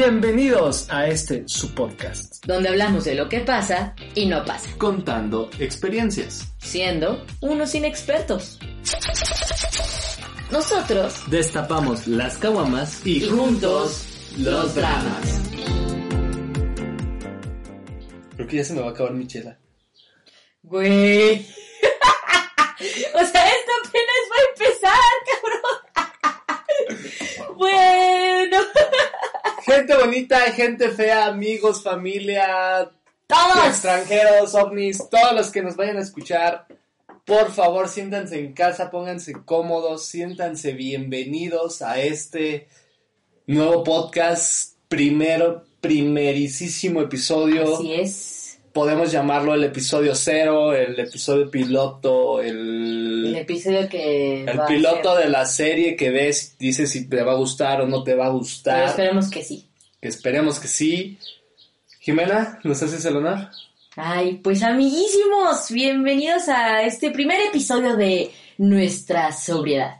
Bienvenidos a este su podcast, donde hablamos de lo que pasa y no pasa, contando experiencias, siendo unos inexpertos. Nosotros destapamos las caguamas y, juntos los dramas. Creo que ya se me va a acabar mi chela. Güey. o sea, esto apenas va a empezar, cabrón. bueno. Gente bonita, gente fea, amigos, familia, todos extranjeros, ovnis, todos los que nos vayan a escuchar, por favor siéntanse en casa, pónganse cómodos, siéntanse bienvenidos a este nuevo podcast, primero, primerísimo episodio. Así es podemos llamarlo el episodio cero, el episodio piloto, el... El episodio que... El piloto de la serie que ves, dices si te va a gustar o no te va a gustar. Pero esperemos que sí. Que esperemos que sí. Jimena, ¿nos haces el honor? Ay, pues amiguísimos, bienvenidos a este primer episodio de Nuestra Sobriedad.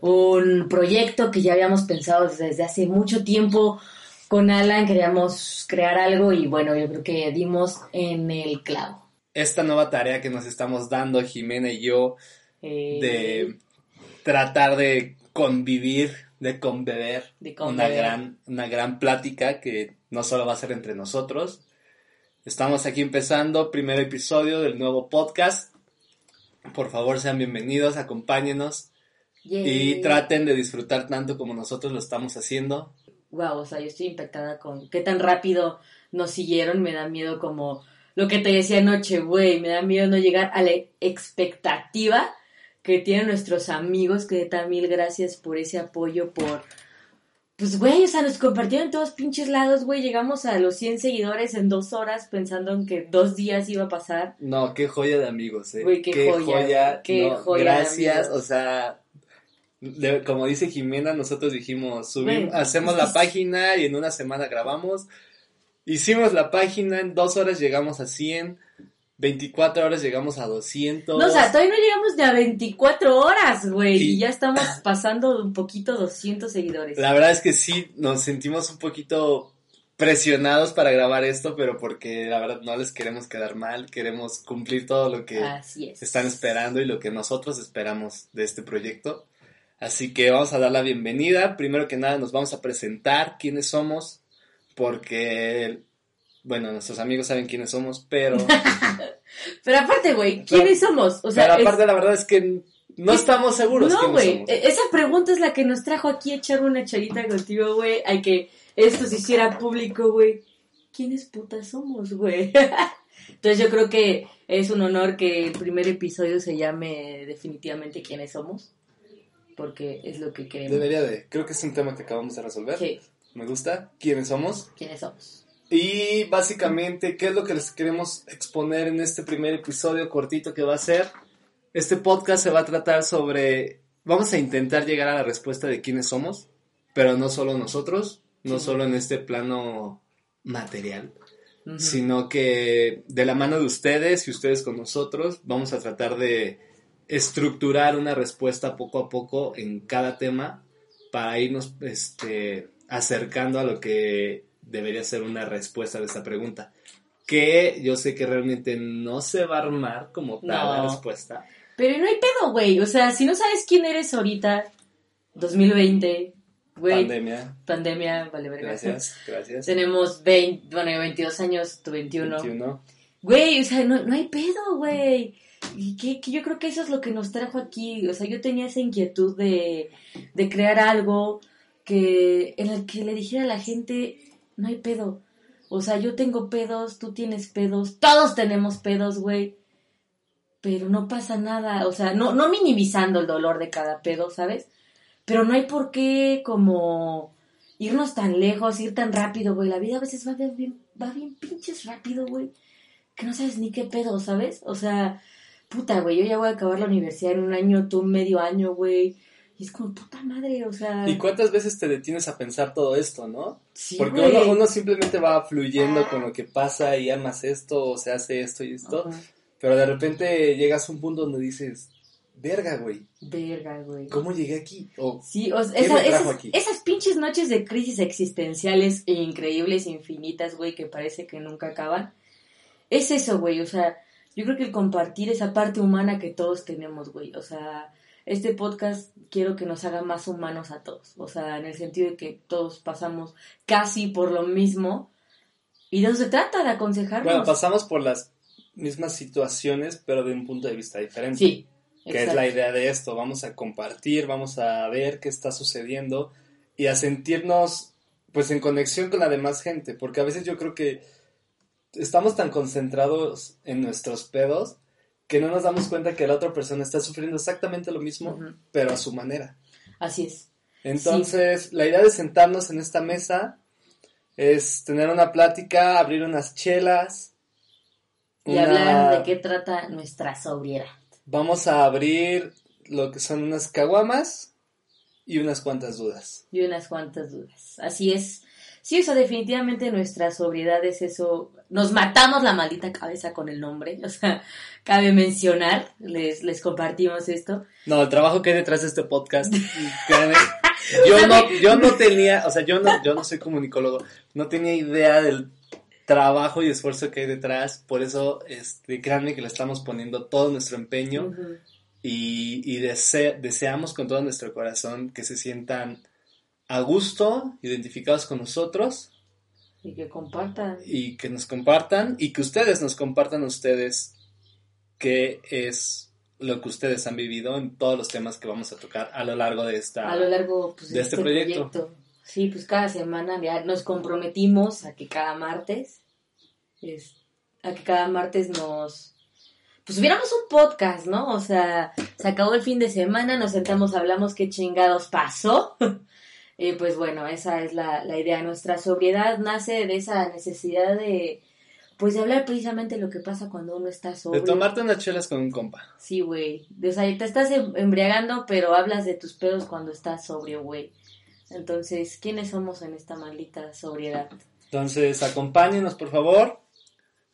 Un proyecto que ya habíamos pensado desde hace mucho tiempo con Alan queríamos crear algo y bueno, yo creo que dimos en el clavo. Esta nueva tarea que nos estamos dando, Jimena y yo, de tratar de convivir, de conbeber, de Una, gran, una gran plática que no solo va a ser entre nosotros. Estamos aquí empezando, primer episodio del nuevo podcast. Por favor, sean bienvenidos, acompáñenos y traten de disfrutar tanto como nosotros lo estamos haciendo wow, o sea, yo estoy impactada con qué tan rápido nos siguieron, me da miedo como lo que te decía anoche, güey, me da miedo no llegar a la expectativa que tienen nuestros amigos, que tan mil gracias por ese apoyo, por... Pues, güey, o sea, nos compartieron todos pinches lados, güey. Llegamos a los 100 seguidores en dos horas pensando en que dos días iba a pasar. No, qué joya de amigos, eh. Güey, qué, joya. Qué joya. Gracias, o sea, como dice Jimena, nosotros dijimos, subimos, hacemos la página y en una semana grabamos. Hicimos la página, en dos horas llegamos a 100, 24 horas llegamos a 200. No, o sea, todavía no llegamos de a 24 horas, güey, y... ya estamos pasando un poquito 200 seguidores. La verdad es que sí, nos sentimos un poquito presionados para grabar esto, pero porque la verdad no les queremos quedar mal, queremos cumplir todo lo que están esperando y lo que nosotros esperamos de este proyecto. Así que vamos a dar la bienvenida. Primero que nada nos vamos a presentar quiénes somos, porque, bueno, nuestros amigos saben quiénes somos, pero... pero aparte, güey, ¿quiénes somos? O sea, pero aparte la verdad es que no estamos seguros. No, güey, e-, esa pregunta es la que nos trajo aquí a echar una charita contigo, güey. Hay que esto se hiciera público, güey. ¿Quiénes putas somos, güey? Entonces yo creo que es un honor que el primer episodio se llame definitivamente quiénes somos porque es lo que queremos. Debería de. Creo que es un tema que acabamos de resolver. Sí. Me gusta. ¿Quiénes somos? ¿Quiénes somos? Y básicamente, ¿qué es lo que les queremos exponer en este primer episodio cortito que va a ser? Este podcast se va a tratar sobre... Vamos a intentar llegar a la respuesta de quiénes somos, pero no solo nosotros, no solo en este plano material, sino que de la mano de ustedes y ustedes con nosotros vamos a tratar de estructurar una respuesta poco a poco en cada tema para irnos este, acercando a lo que debería ser una respuesta de esta pregunta. Que yo sé que realmente no se va a armar como tal la respuesta. Pero no hay pedo, güey. O sea, si no sabes quién eres ahorita, 2020, güey. Pandemia. Pandemia, vale, verga. Gracias, gracias. Tenemos 20, bueno, 22 años, tu 21. 21. Güey, o sea, no, no hay pedo, güey. Y que, yo creo que eso es lo que nos trajo aquí. O sea, yo tenía esa inquietud de, de crear algo que en el que le dijera a la gente, no hay pedo. O sea, yo tengo pedos, tú tienes pedos, todos tenemos pedos, güey. Pero no pasa nada. O sea, no, no minimizando el dolor de cada pedo, ¿sabes? Pero no hay por qué como irnos tan lejos, ir tan rápido, güey. La vida a veces va bien, va bien pinches rápido, güey. Que no sabes ni qué pedo, ¿sabes? O sea, puta, güey, yo ya voy a acabar la universidad en un año, tú medio año, güey. Y es como, puta madre, o sea... ¿Y cuántas veces te detienes a pensar todo esto, no? Sí, Porque uno, uno, simplemente va fluyendo con lo que pasa y amas esto, o se hace esto y esto. Pero de repente llegas a un punto donde dices, verga, güey, Verga, güey. ¿cómo llegué aquí? O, Sí, o sea, ¿Qué esa- me trajo esas, aquí? esas pinches noches de crisis existenciales e increíbles, infinitas, güey, que parece que nunca acaban. Es eso, güey, o sea, yo creo que el compartir esa parte humana que todos tenemos, güey, o sea, este podcast quiero que nos haga más humanos a todos, o sea, en el sentido de que todos pasamos casi por lo mismo y de eso se trata, de aconsejarnos. bueno, pasamos por las mismas situaciones, pero de un punto de vista diferente. Sí, que es la idea de esto. Vamos a compartir, vamos a ver qué está sucediendo y a sentirnos pues en conexión con la demás gente, porque a veces yo creo que estamos tan concentrados en nuestros pedos que no nos damos cuenta que la otra persona está sufriendo exactamente lo mismo, pero a su manera. Así es. Entonces, la idea de sentarnos en esta mesa es tener una plática, abrir unas chelas. Y una- hablar de qué trata nuestra sobriedad. Vamos a abrir lo que son unas caguamas y unas cuantas dudas. y unas cuantas dudas. Así es. Sí, o sea, definitivamente nuestra sobriedad es eso. Nos matamos la maldita cabeza con el nombre. O sea, cabe mencionar, les, les compartimos esto. No, el trabajo que hay detrás de este podcast. yo no, yo no tenía, o sea, yo no, yo no soy comunicólogo, no tenía idea del trabajo y esfuerzo que hay detrás, por eso, este, créanme que le estamos poniendo todo nuestro empeño. Y, y dese- deseamos con todo nuestro corazón que se sientan a gusto, identificados con nosotros Y que compartan. y que nos compartan y que ustedes nos compartan a ustedes qué es lo que ustedes han vivido en todos los temas que vamos a tocar a lo largo de esta... A lo largo pues, de este proyecto. Sí, pues cada semana ya nos comprometimos a que cada martes, es- a que cada martes nos, pues hubiéramos un podcast, ¿no? O sea, se acabó el fin de semana, nos sentamos, hablamos qué chingados pasó. Y pues bueno, esa es la, la idea. Nuestra sobriedad nace de esa necesidad de, pues de hablar precisamente lo que pasa cuando uno está De sobrio. tomarte unas chelas con un compa. Sí, güey. O sea, te estás em- embriagando, pero hablas de tus pedos cuando estás sobrio, güey. Entonces, ¿quiénes somos en esta maldita sobriedad? Entonces, acompáñenos, por favor.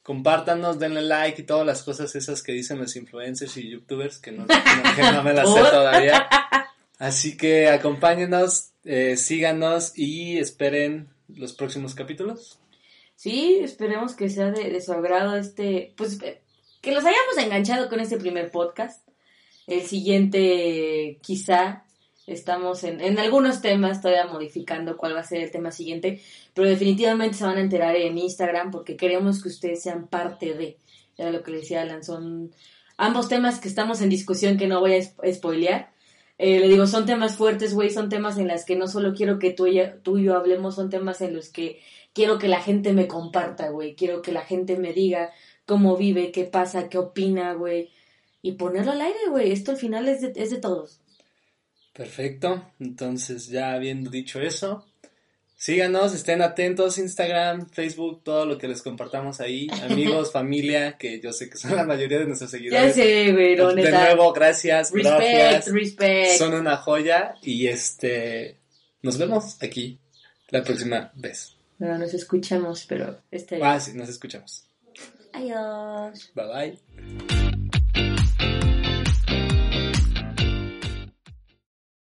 Compártanos, denle like y todas las cosas esas que dicen los influencers y youtubers que no, que no me las sé todavía. Así que acompáñenos, eh, síganos y esperen los próximos capítulos. Sí, esperemos que sea de, de su agrado este, pues eh, que los hayamos enganchado con este primer podcast. El siguiente, quizá, estamos en, en algunos temas todavía modificando cuál va a ser el tema siguiente, pero definitivamente se van a enterar en Instagram porque queremos que ustedes sean parte de, era lo que le decía Alan, son ambos temas que estamos en discusión que no voy a spo- spoilear. Eh, le digo, son temas fuertes, güey, son temas en las que no solo quiero que tú y, tú y yo hablemos, son temas en los que quiero que la gente me comparta, güey. Quiero que la gente me diga cómo vive, qué pasa, qué opina, güey. Y ponerlo al aire, güey. Esto al final es de, es de todos. Perfecto. Entonces, ya habiendo dicho eso, síganos, estén atentos, Instagram, Facebook, todo lo que les compartamos ahí. Amigos, familia, que yo sé que son la mayoría de nuestros Ya seguidores. sé, güey, no, de nuevo, gracias, Respect, gracias. respect. Son una joya y este nos vemos aquí la próxima vez. No nos escuchamos, pero este. Ah, sí, nos escuchamos. Adiós. Bye bye.